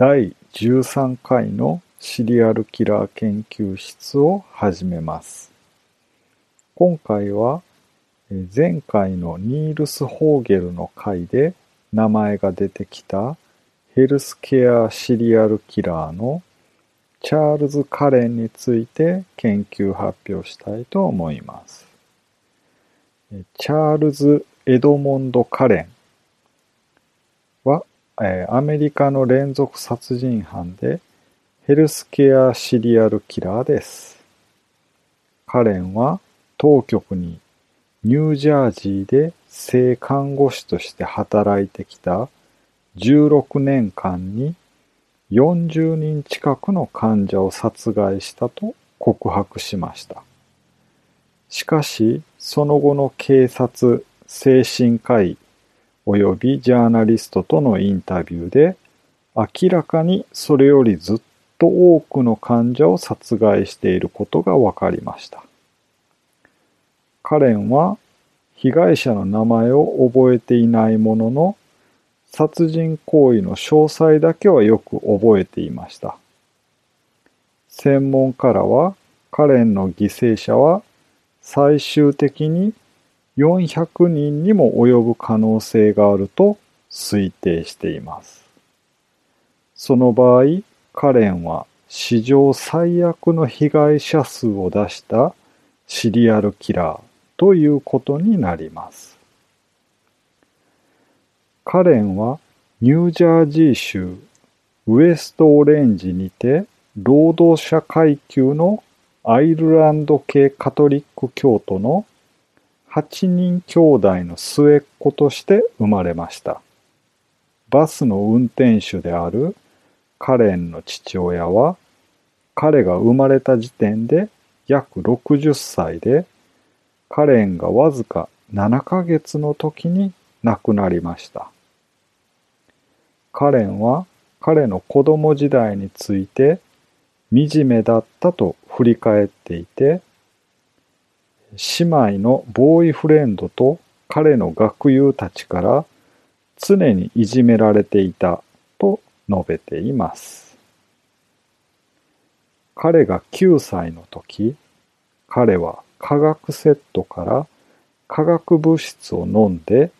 第13回のシリアルキラー研究室を始めます。今回は前回のニールス・ホーゲルの回で名前が出てきたヘルスケアシリアルキラーのチャールズ・カレンについて研究発表したいと思います。チャールズ・エドモンド・カレン、えアメリカの連続殺人犯でヘルスケアシリアルキラーです。カレンは当局にニュージャージーで性看護師として働いてきた16年間に40人近くの患者を殺害したと告白しました。しかし、その後の警察、精神科医及びジャーナリストとのインタビューで、明らかにそれよりずっと多くの患者を殺害していることが分かりました。カレンは被害者の名前を覚えていないものの、殺人行為の詳細だけはよく覚えていました。専門家らは、カレンの犠牲者は最終的に400人にも及ぶ可能性があると推定しています。その場合、カレンは史上最悪の被害者数を出したシリアルキラーということになります。カレンはニュージャージー州ウエストオレンジにて労働者階級のアイルランド系カトリック教徒の8人兄弟の末っ子として生まれました。バスの運転手であるカレンの父親は彼が生まれた時点で約60歳でカレンがわずか7ヶ月の時に亡くなりました。カレンは彼の子供時代について惨めだったと振り返っていて、姉妹のボーイフレンドと彼の学友たちから常にいじめられていたと述べています。彼が9歳の時、彼は化学セットから化学物質を飲んで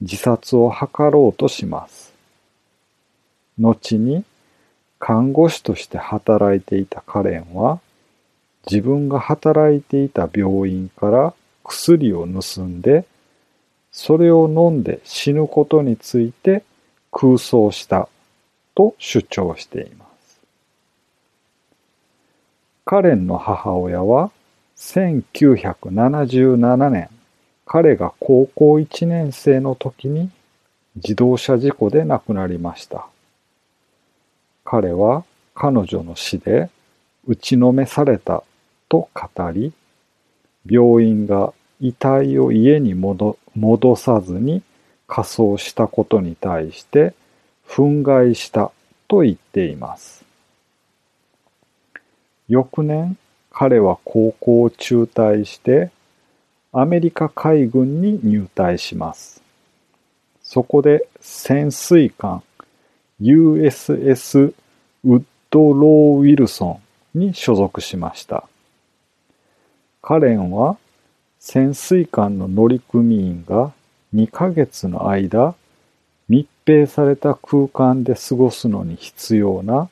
自殺を図ろうとします。後に看護師として働いていたカレンは自分が働いていた病院から薬を盗んでそれを飲んで死ぬことについて空想したと主張しています。カレンの母親は1977年彼が高校1年生の時に自動車事故で亡くなりました。彼は彼女の死で打ちのめされたと語り、病院が遺体を家に戻戻さずに火葬したことに対して憤慨したと言っています。翌年、彼は高校を中退してアメリカ海軍に入隊します。そこで潜水艦 USS ウッドロー・ウィルソンに所属しました。カレンは潜水艦の乗組員が2ヶ月の間密閉された空間で過ごすのに必要な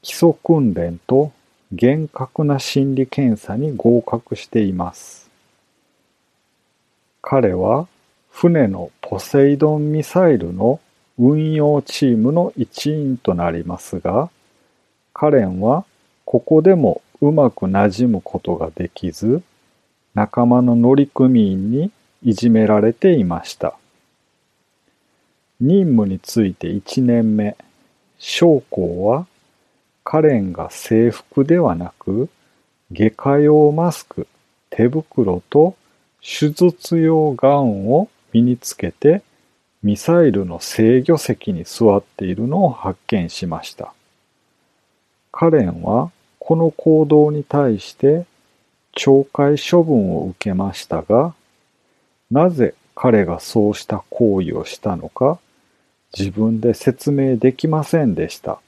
基礎訓練と厳格な心理検査に合格しています。彼は船のポセイドンミサイルの運用チームの一員となりますが、カレンはここでもうまく馴染むことができず、仲間の乗組員にいじめられていました。任務について1年目、将校はカレンが制服ではなく、外科用マスク、手袋と手術用ガウンを身につけてミサイルの制御席に座っているのを発見しました。カレンはこの行動に対して懲戒処分を受けましたが、なぜ彼がそうした行為をしたのか自分で説明できませんでした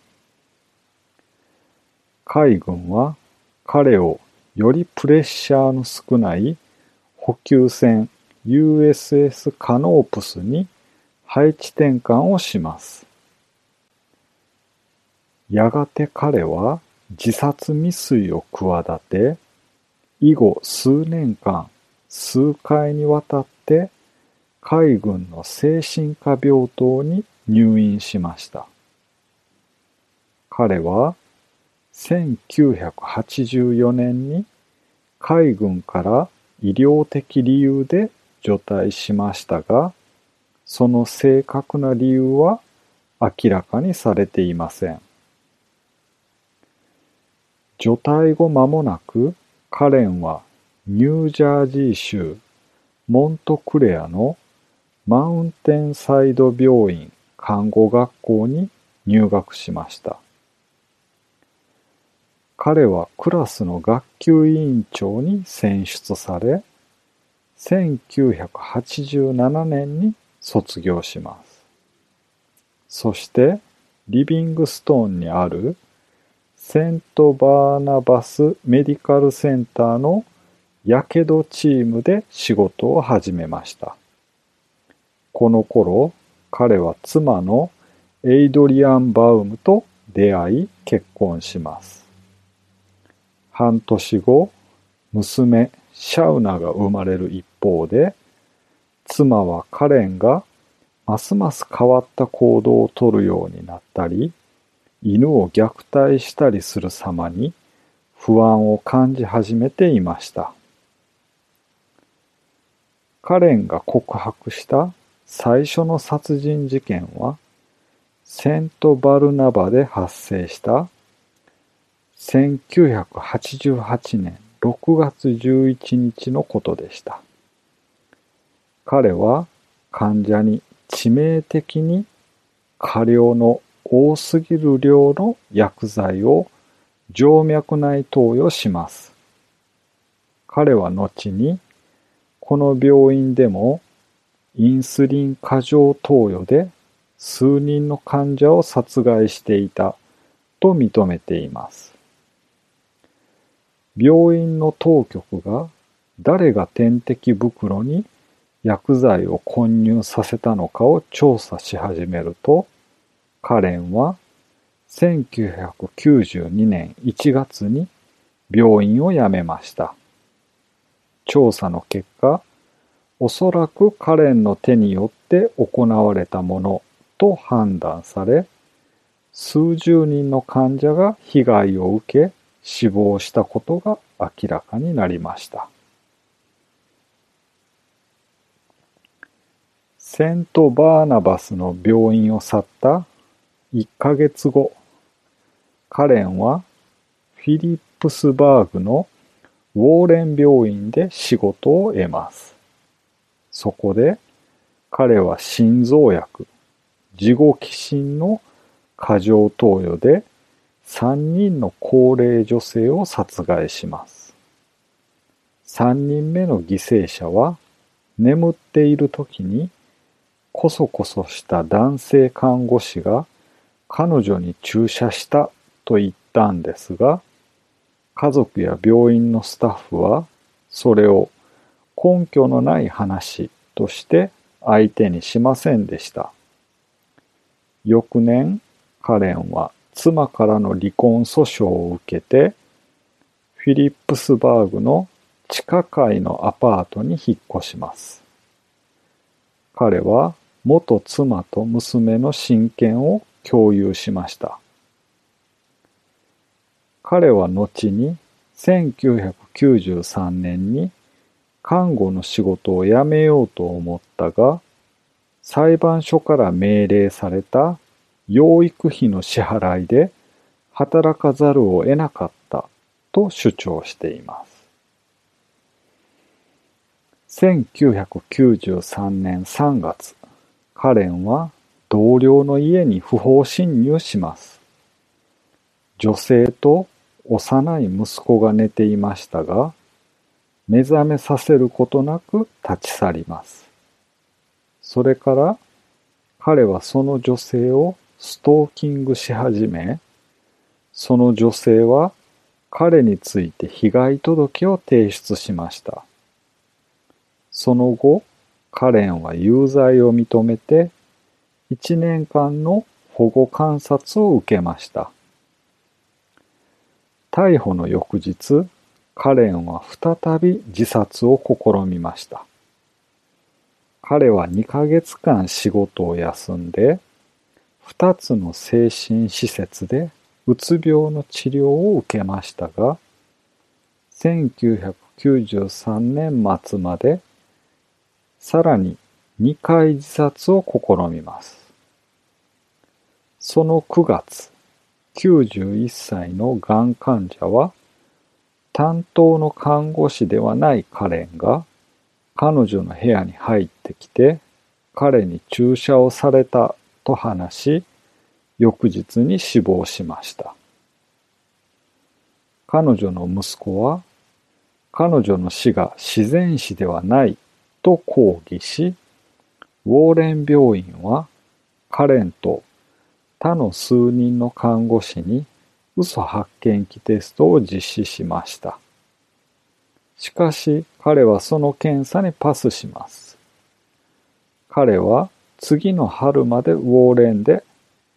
海軍は彼をよりプレッシャーの少ない補給船 USS カノープスに配置転換をします。やがて彼は自殺未遂を企て、以後数年間、数回にわたって海軍の精神科病棟に入院しました。彼は1984年に海軍から医療的理由で除隊しましたが、その正確な理由は明らかにされていません。除隊後間もなく、カレンはニュージャージー州モントクレアのマウンテンサイド病院看護学校に入学しました。彼はクラスの学級委員長に選出され、1987年に卒業します。そして、リビングストーンにあるセントバーナバスメディカルセンターのやけどチームで仕事を始めました。この頃、彼は妻のエイドリアン・バウムと出会い結婚します。半年後、娘シャウナが生まれる一方で、妻はカレンがますます変わった行動をとるようになったり、犬を虐待したりする様に不安を感じ始めていました。カレンが告白した最初の殺人事件は、セントバルナバで発生した1988年6月11日のことでした。彼は患者に致命的に過量の多すぎる量の薬剤を静脈内投与します。彼は後にこの病院でもインスリン過剰投与で数人の患者を殺害していたと認めています。病院の当局が誰が点滴袋に薬剤を混入させたのかを調査し始めると、カレンは1992年1月に病院を辞めました。調査の結果、おそらくカレンの手によって行われたものと判断され、数十人の患者が被害を受け、死亡したことが明らかになりました。セント・バーナバスの病院を去った1ヶ月後、カレンはフィリップスバーグのウォーレン病院で仕事を得ます。そこで彼は心臓薬、自己寄進の過剰投与で3人の高齢女性を殺害します。3人目の犠牲者は眠っている時にこそこそした男性看護師が彼女に注射したと言ったんですが、家族や病院のスタッフはそれを根拠のない話として相手にしませんでした。翌年、カレンは妻からの離婚訴訟を受けて、フィリップスバーグの地下階のアパートに引っ越します。彼は元妻と娘の親権を共有しました。彼は後に1993年に看護の仕事を辞めようと思ったが、裁判所から命令された養育費の支払いで働かざるを得なかったと主張しています。1993年3月、カレンは同僚の家に不法侵入します。女性と幼い息子が寝ていましたが、目覚めさせることなく立ち去ります。それから彼はその女性をストーキングし始め、その女性は彼について被害届を提出しました。その後、カレンは有罪を認めて、1年間の保護観察を受けました。逮捕の翌日、カレンは再び自殺を試みました。彼は2ヶ月間仕事を休んで、2つの精神施設でうつ病の治療を受けましたが、1993年末までさらに2回自殺を試みます。その9月、91歳のがん患者は、担当の看護師ではないカレンが、彼女の部屋に入ってきて、彼に注射をされたと話し、翌日に死亡しました。彼女の息子は、彼女の死が自然死ではないと抗議し、ウォーレン病院はカレンと他の数人の看護師に嘘発見器テストを実施しました。しかし彼はその検査にパスします。彼は次の春までウォーレンで、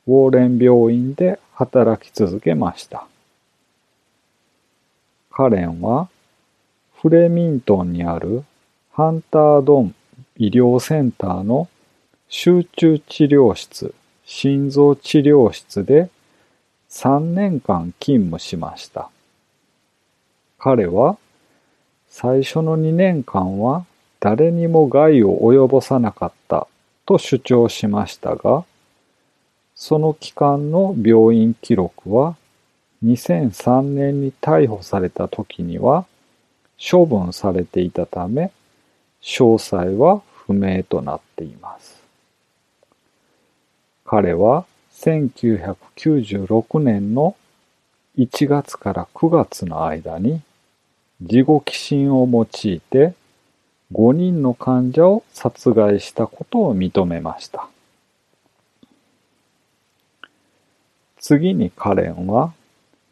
ウォーレン病院で働き続けました。カレンはフレミントンにあるハンタードン医療センターの集中治療室、心臓治療室で3年間勤務しました。彼は最初の2年間は誰にも害を及ぼさなかったと主張しましたが、その期間の病院記録は2003年に逮捕された時には処分されていたため、詳細は不明となっています。彼は1996年の1月から9月の間に自己寄進を用いて5人の患者を殺害したことを認めました。次にカレンは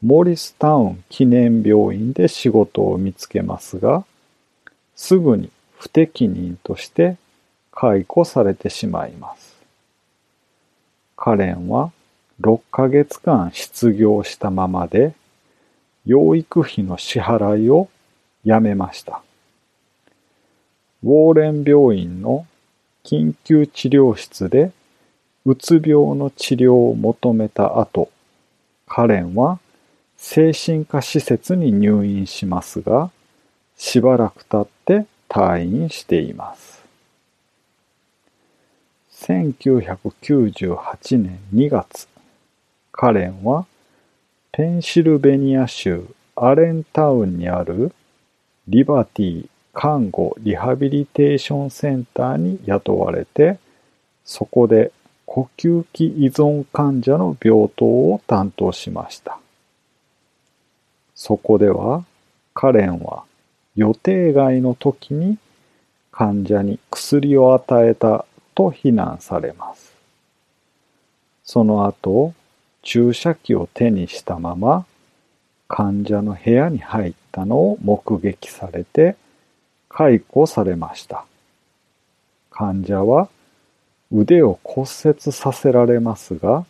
モリスタウン記念病院で仕事を見つけますが、すぐに不適任として解雇されてしまいます。カレンは6ヶ月間失業したままで、養育費の支払いをやめました。ウォーレン病院の緊急治療室でうつ病の治療を求めた後、カレンは精神科施設に入院しますが、しばらく経って退院しています。1998年2月、カレンはペンシルベニア州アレンタウンにあるリバティ看護リハビリテーションセンターに雇われて、そこで呼吸器依存患者の病棟を担当しました。そこではカレンは予定外の時に患者に薬を与えたと非難されます。その後、注射器を手にしたまま患者の部屋に入ったのを目撃されて解雇されました。患者は腕を骨折させられますが、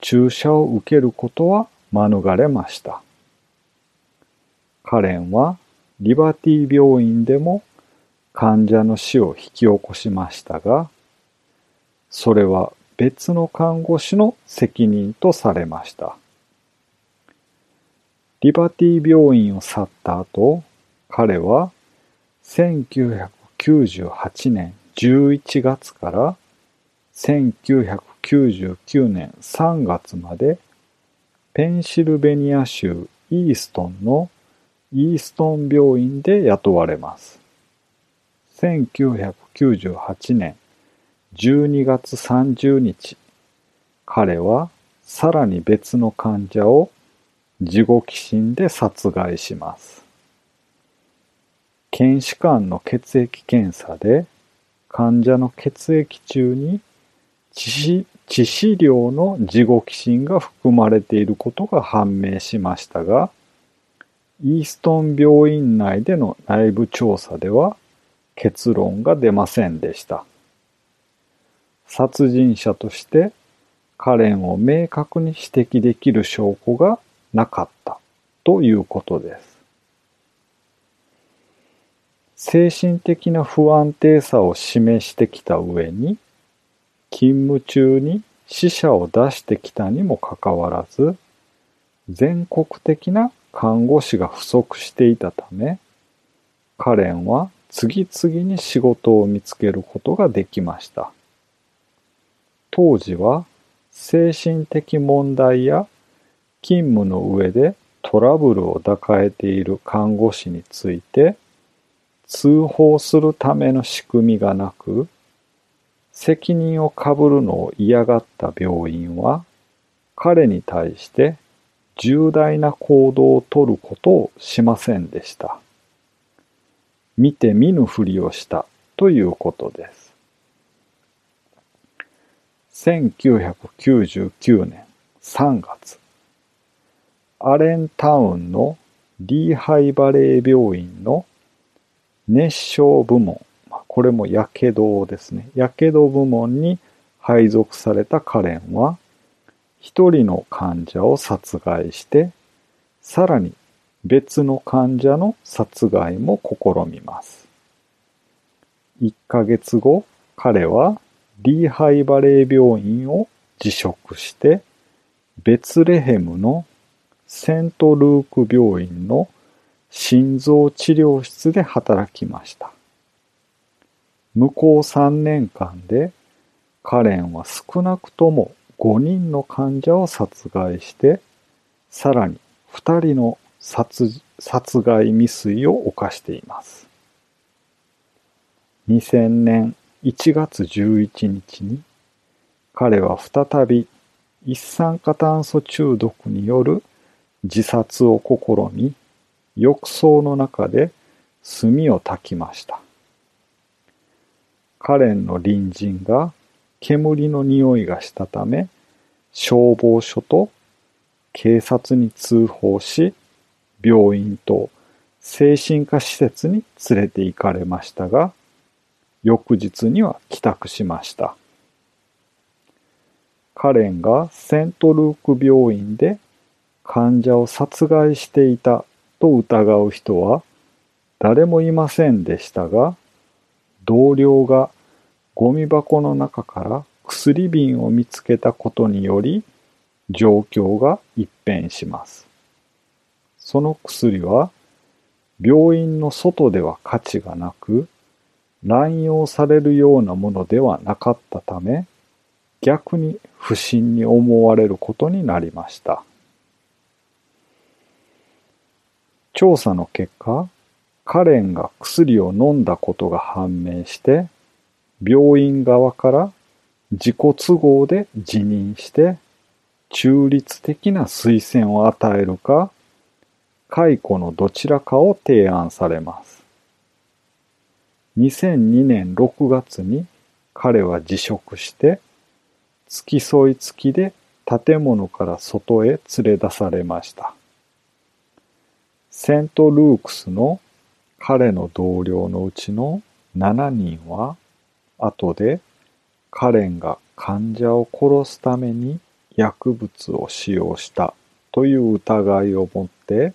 注射を受けることは免れました。カレンはリバティ病院でも患者の死を引き起こしましたが、それは別の看護師の責任とされました。リバティ病院を去った後、彼は1998年11月から1999年3月までペンシルベニア州イーストンのイーストン病院で雇われます。1998年12月30日、彼はさらに別の患者を自己寄進で殺害します。検視官の血液検査で患者の血液中に致死致死量の自己寄進が含まれていることが判明しましたが、イーストン病院内での内部調査では結論が出ませんでした。殺人者としてカレンを明確に指摘できる証拠がなかったということです。精神的な不安定さを示してきた上に、勤務中に死者を出してきたにもかかわらず、全国的な看護師が不足していたため、カレンは次々に仕事を見つけることができました。当時は精神的問題や勤務の上でトラブルを抱えている看護師について通報するための仕組みがなく、責任をかぶるのを嫌がった病院は、彼に対して重大な行動をとることをしませんでした。見て見ぬふりをしたということです。1999年3月、アレンタウンのリーハイバレー病院の熱傷部門、これも火傷ですね。火傷部門に配属されたカレンは、一人の患者を殺害して、さらに別の患者の殺害も試みます。1ヶ月後、彼はリーハイバレー病院を辞職して、ベツレヘムのセントルーク病院の心臓治療室で働きました。向こう3年間でカレンは少なくとも5人の患者を殺害して、さらに2人の殺殺害未遂を犯しています。2000年1月11日に彼は再び一酸化炭素中毒による自殺を試み、浴槽の中で炭を焚きました。カレンの隣人が煙の匂いがしたため、消防署と警察に通報し、病院と精神科施設に連れて行かれましたが、翌日には帰宅しました。カレンがセントルーク病院で患者を殺害していたと疑う人は誰もいませんでしたが、同僚がゴミ箱の中から薬瓶を見つけたことにより状況が一変します。その薬は病院の外では価値がなく乱用されるようなものではなかったため、逆に不審に思われることになりました。調査の結果、カレンが薬を飲んだことが判明して、病院側から自己都合で辞任して、中立的な推薦を与えるか、解雇のどちらかを提案されます。2002年6月に彼は辞職して付き添い付きで建物から外へ連れ出されました。セントルークスの彼の同僚のうちの7人は後でカレンが患者を殺すために薬物を使用したという疑いを持って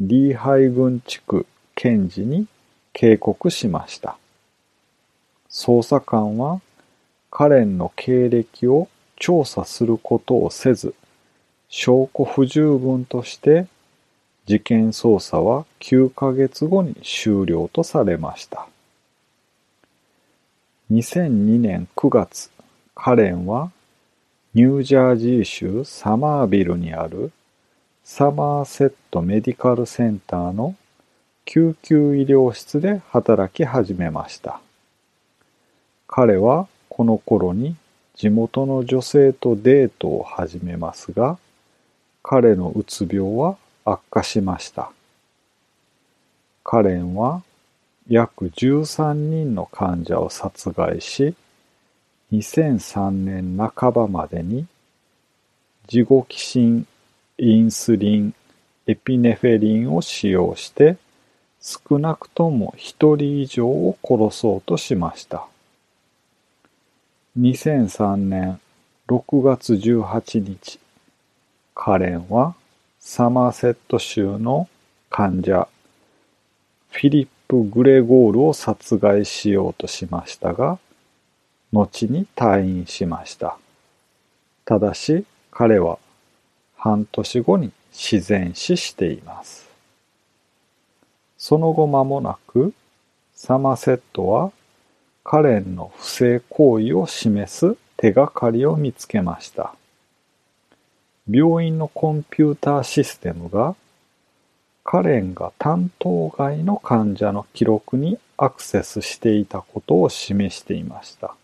リーハイ郡地区検事に警告しました。捜査官はカレンの経歴を調査することをせず、証拠不十分として事件捜査は9ヶ月後に終了とされました。2002年9月、カレンはニュージャージー州サマービルにあるサマーセットメディカルセンターの救急医療室で働き始めました。彼はこの頃に地元の女性とデートを始めますが、彼のうつ病は悪化しました。カレンは約13人の患者を殺害し、2003年半ばまでに、自己起心インスリンエピネフェリンを使用して少なくとも一人以上を殺そうとしました。2003年6月18日、カレンはサマーセット州の患者フィリップ・グレゴールを殺害しようとしましたが、後に退院しました。ただし彼は半年後に自然死しています。その後間もなく、サマセットはカレンの不正行為を示す手がかりを見つけました。病院のコンピューターシステムがカレンが担当外の患者の記録にアクセスしていたことを示していました。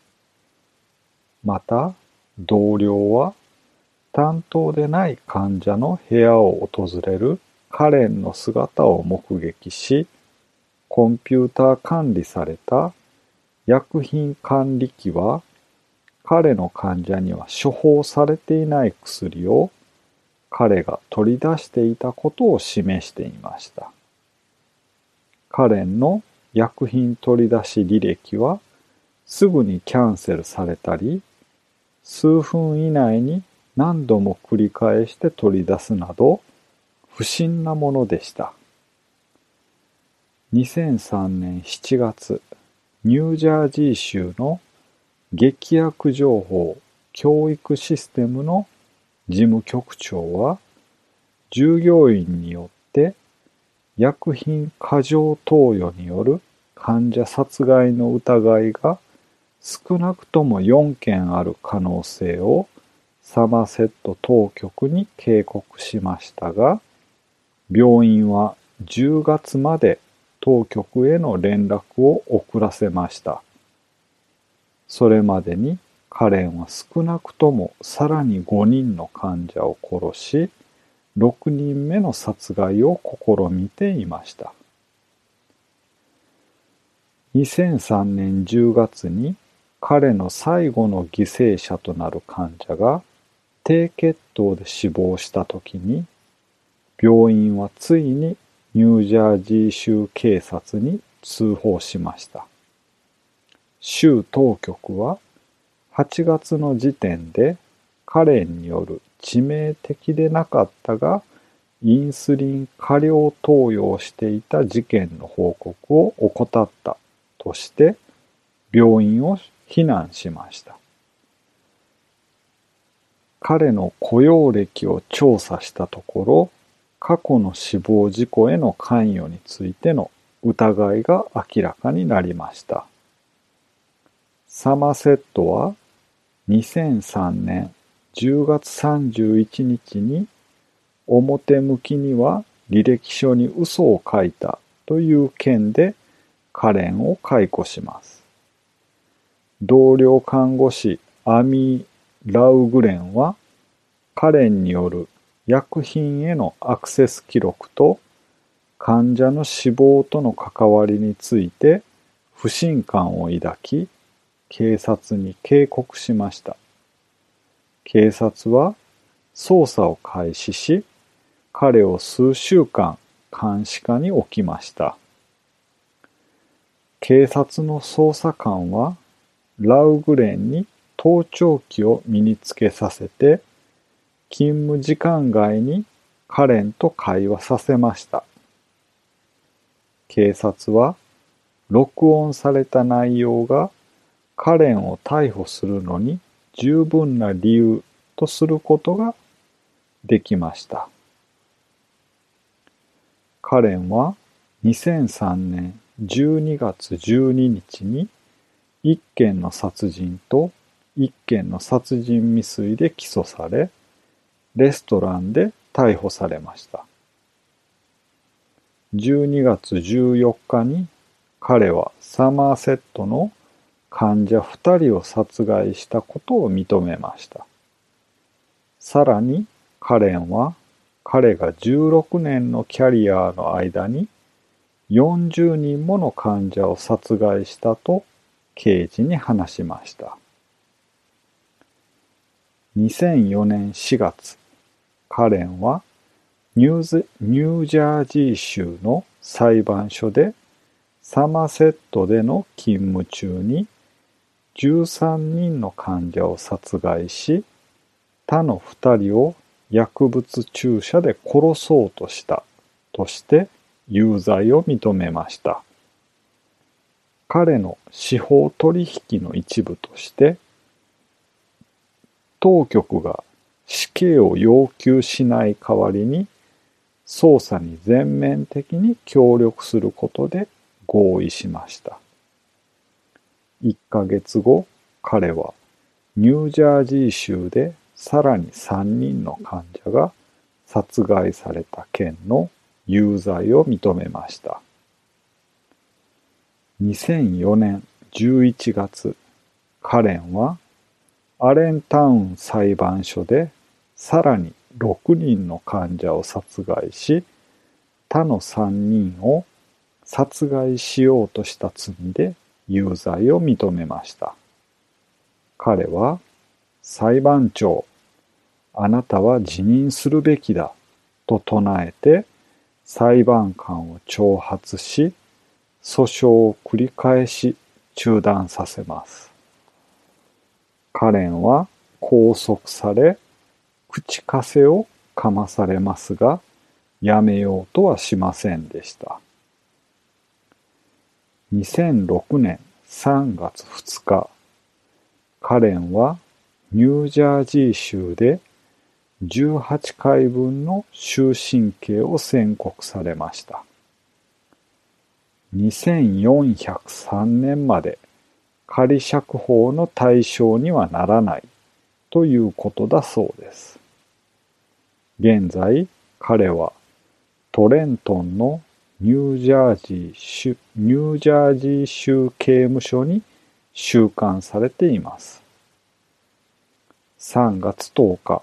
また、同僚は担当でない患者の部屋を訪れるカレンの姿を目撃し、コンピューター管理された薬品管理機は彼の患者には処方されていない薬を彼が取り出していたことを示していました。カレンの薬品取り出し履歴はすぐにキャンセルされたり、数分以内に何度も繰り返して取り出すなど不審なものでした。2003年7月、ニュージャージー州の劇薬情報教育システムの事務局長は従業員によって薬品過剰投与による患者殺害の疑いが少なくとも4件ある可能性をサマセット当局に警告しましたが、病院は10月まで当局への連絡を遅らせました。それまでにカレンは少なくともさらに5人の患者を殺し、6人目の殺害を試みていました。2003年10月に彼の最後の犠牲者となる患者が低血糖で死亡した時に、病院はついにニュージャージー州警察に通報しました。州当局は8月の時点でカレンによる致命的でなかったがインスリン過量投与をしていた事件の報告を怠ったとして病院を非難しました。彼の雇用歴を調査したところ、過去の死亡事故への関与についての疑いが明らかになりました。サマセットは2003年10月31日に表向きには履歴書に嘘を書いたという件でカレンを解雇します。同僚看護師アミー・ラウグレンは、カレンによる薬品へのアクセス記録と患者の死亡との関わりについて不信感を抱き、警察に警告しました。警察は捜査を開始し、彼を数週間監視下に置きました。警察の捜査官はラウグレンに盗聴器を身につけさせて、勤務時間外にカレンと会話させました。警察は、録音された内容がカレンを逮捕するのに十分な理由とすることができました。カレンは2003年12月12日に一件の殺人と一件の殺人未遂で起訴され、レストランで逮捕されました。12月14日に彼はサマーセットの患者2人を殺害したことを認めました。さらにカレンは彼が16年のキャリアの間に40人もの患者を殺害したと刑事に話しました。2004年4月、カレンはニューニュージャージー州の裁判所でサマセットでの勤務中に13人の患者を殺害し他の2人を薬物注射で殺そうとしたとして有罪を認めました。彼の司法取引の一部として当局が死刑を要求しない代わりに捜査に全面的に協力することで合意しました。1ヶ月後、彼はニュージャージー州でさらに3人の患者が殺害された件の有罪を認めました。2004年11月、カレンはアレンタウン裁判所でさらに6人の患者を殺害し、他の3人を殺害しようとした罪で有罪を認めました。彼は、裁判長、あなたは辞任するべきだと唱えて裁判官を挑発し、訴訟を繰り返し中断させます。カレンは拘束され、口枷をかまされますが、やめようとはしませんでした。2006年3月2日、カレンはニュージャージー州で18回分の終身刑を宣告されました。2403年まで仮釈放の対象にはならないということだそうです。現在、彼はトレントンのニュージャージー州ニュージャージー州刑務所に収監されています。3月10日、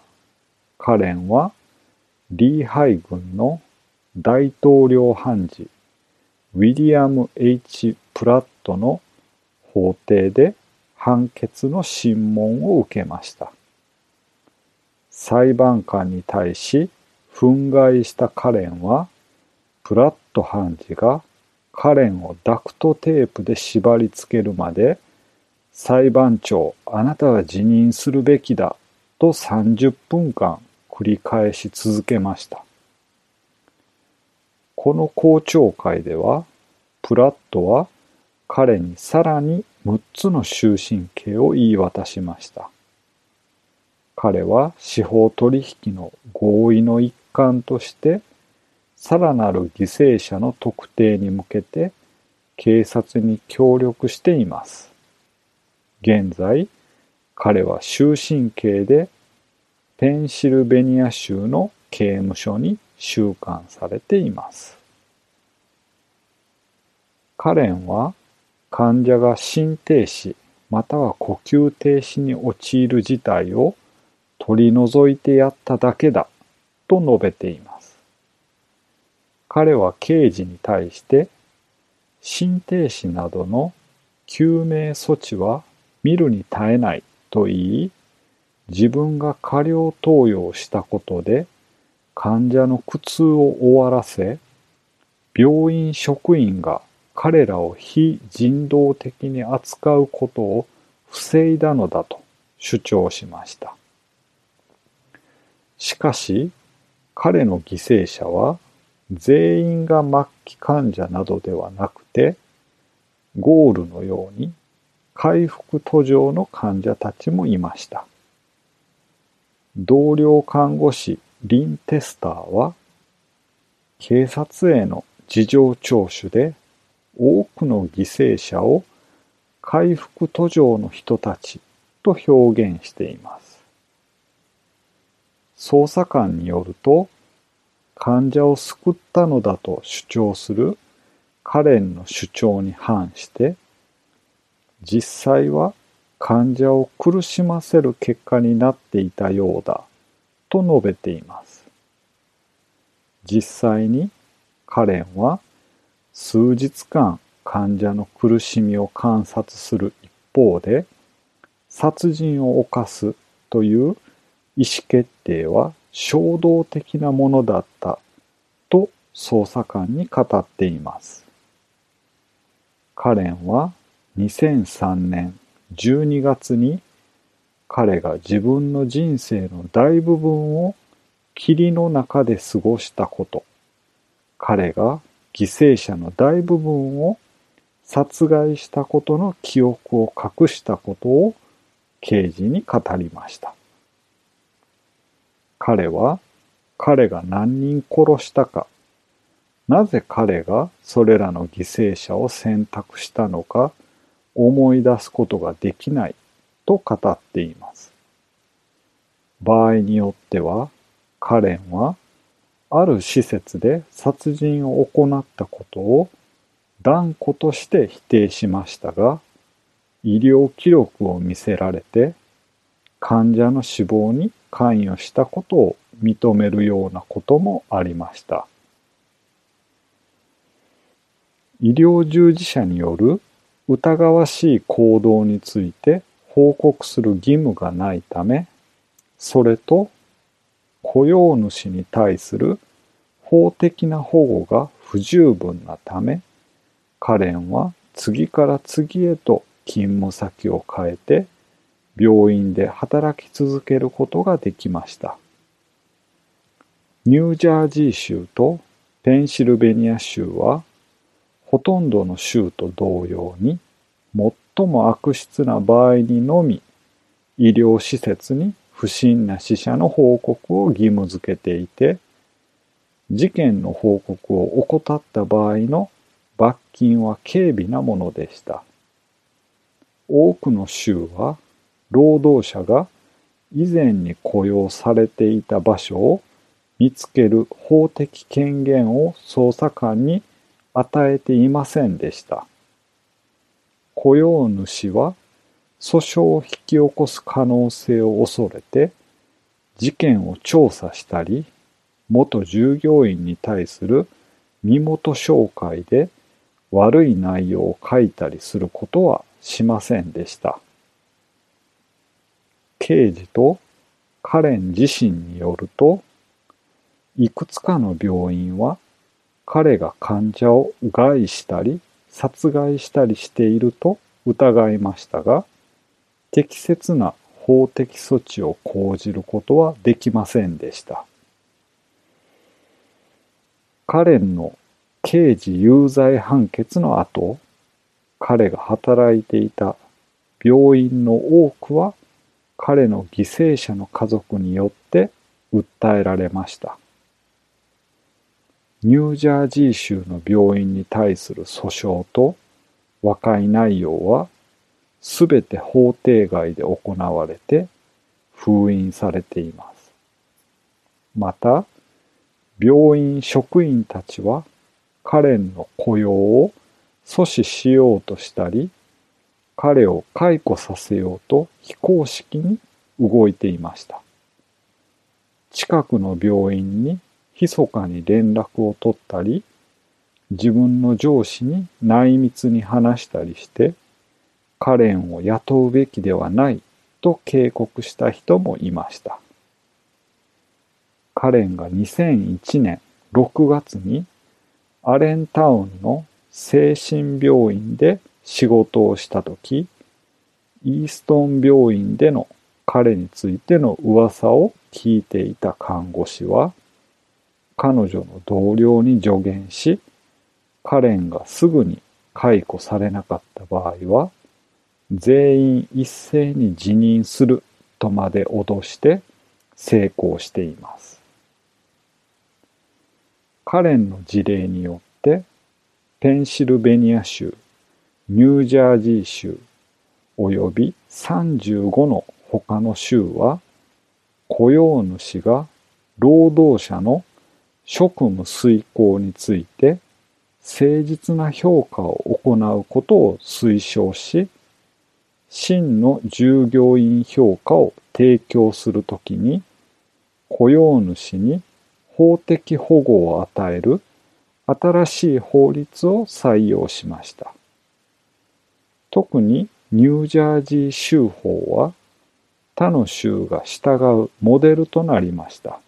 カレンはリーハイ軍の大統領判事ウィリアム・ H・ プラットの法廷で判決の審問を受けました。裁判官に対し憤慨したカレンは、プラット判事がカレンをダクトテープで縛り付けるまで、裁判長、あなたは辞任するべきだと30分間繰り返し続けました。この公聴会では、プラットは彼にさらに6つの終身刑を言い渡しました。彼は司法取引の合意の一環として、さらなる犠牲者の特定に向けて警察に協力しています。現在、彼は終身刑でペンシルベニア州の刑務所に収監されています。カレンは患者が心停止または呼吸停止に陥る事態を取り除いてやっただけだと述べています。彼は刑事に対して心停止などの救命措置は見るに耐えないと言い、自分が過料投与をしたことで患者の苦痛を終わらせ、病院職員が彼らを非人道的に扱うことを防いだのだと主張しました。しかし、彼の犠牲者は全員が末期患者などではなくて、ゴールのように回復途上の患者たちもいました。同僚看護師リン・テスターは、警察への事情聴取で多くの犠牲者を回復途上の人たちと表現しています。捜査官によると、患者を救ったのだと主張するカレンの主張に反して、実際は患者を苦しませる結果になっていたようだと述べています。実際にカレンは数日間患者の苦しみを観察する一方で、殺人を犯すという意思決定は衝動的なものだったと捜査官に語っています。カレンは2003年12月に彼が自分の人生の大部分を霧の中で過ごしたこと、彼が犠牲者の大部分を殺害したことの記憶を隠したことを刑事に語りました。彼は彼が何人殺したか、なぜ彼がそれらの犠牲者を選択したのか思い出すことができないと語っています。場合によっては、カレンはある施設で殺人を行ったことを断固として否定しましたが、医療記録を見せられて、患者の死亡に関与したことを認めるようなこともありました。医療従事者による疑わしい行動について報告する義務がないため、それと雇用主に対する法的な保護が不十分なため、カレンは次から次へと勤務先を変えて病院で働き続けることができました。ニュージャージー州とペンシルベニア州はほとんどの州と同様に最も悪質な場合にのみ医療施設に不審な死者の報告を義務づけていて事件の報告を怠った場合の罰金は軽微なものでした。多くの州は労働者が以前に雇用されていた場所を見つける法的権限を捜査官に与えていませんでした。雇用主は訴訟を引き起こす可能性を恐れて事件を調査したり元従業員に対する身元紹介で悪い内容を書いたりすることはしませんでした。刑事とカレン自身によると、いくつかの病院は彼が患者を害したり殺害したりしていると疑いましたが、適切な法的措置を講じることはできませんでした。カレンの刑事有罪判決の後、彼が働いていた病院の多くは彼の犠牲者の家族によって訴えられました。ニュージャージー州の病院に対する訴訟と和解内容はすべて法廷外で行われて封印されています。また、病院職員たちはカレンの雇用を阻止しようとしたり、彼を解雇させようと非公式に動いていました。近くの病院に密かに連絡を取ったり、自分の上司に内密に話したりして、カレンを雇うべきではないと警告した人もいました。カレンが2001年6月にアレンタウンの精神病院で仕事をしたとき、イーストン病院での彼についての噂を聞いていた看護師は、彼女の同僚に助言し、カレンがすぐに解雇されなかった場合は、全員一斉に辞任するとまで脅して成功しています。カレンの事例によって、ペンシルベニア州、ニュージャージー州、および35の他の州は、雇用主が労働者の職務遂行について誠実な評価を行うことを推奨し、真の従業員評価を提供するときに、雇用主に法的保護を与える新しい法律を採用しました。特にニュージャージー州法は他の州が従うモデルとなりました。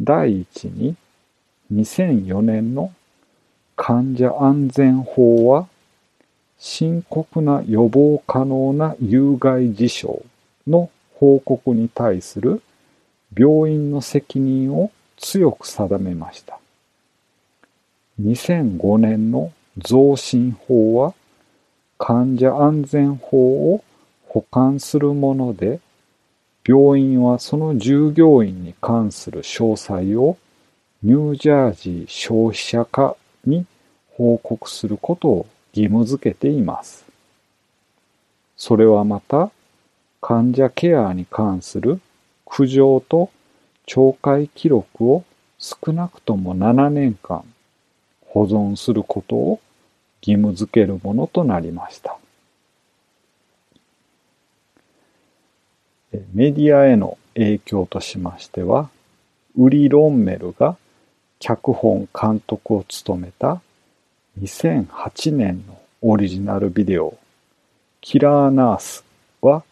第一に、2004年の患者安全法は、深刻な予防可能な有害事象の報告に対する病院の責任を強く定めました。2005年の増進法は患者安全法を補完するもので、病院はその従業員に関する詳細をニュージャージー消費者課に報告することを義務付けています。それはまた、患者ケアに関する苦情と懲戒記録を少なくとも7年間保存することを義務付けるものとなりました。メディアへの影響としましては、ウリ・ロンメルが脚本監督を務めた2008年のオリジナルビデオ、キラーナースは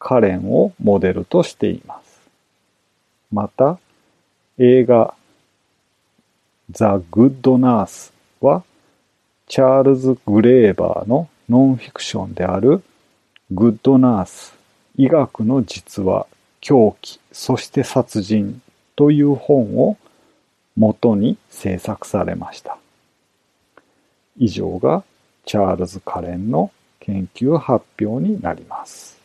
カレンをモデルとしています。また、映画ザ・グッド・ナースはチャールズ・グレーバーのノンフィクションであるグッド・ナース医学の実話狂気そして殺人という本を元に制作されました。以上がチャールズ・カレンの研究発表になります。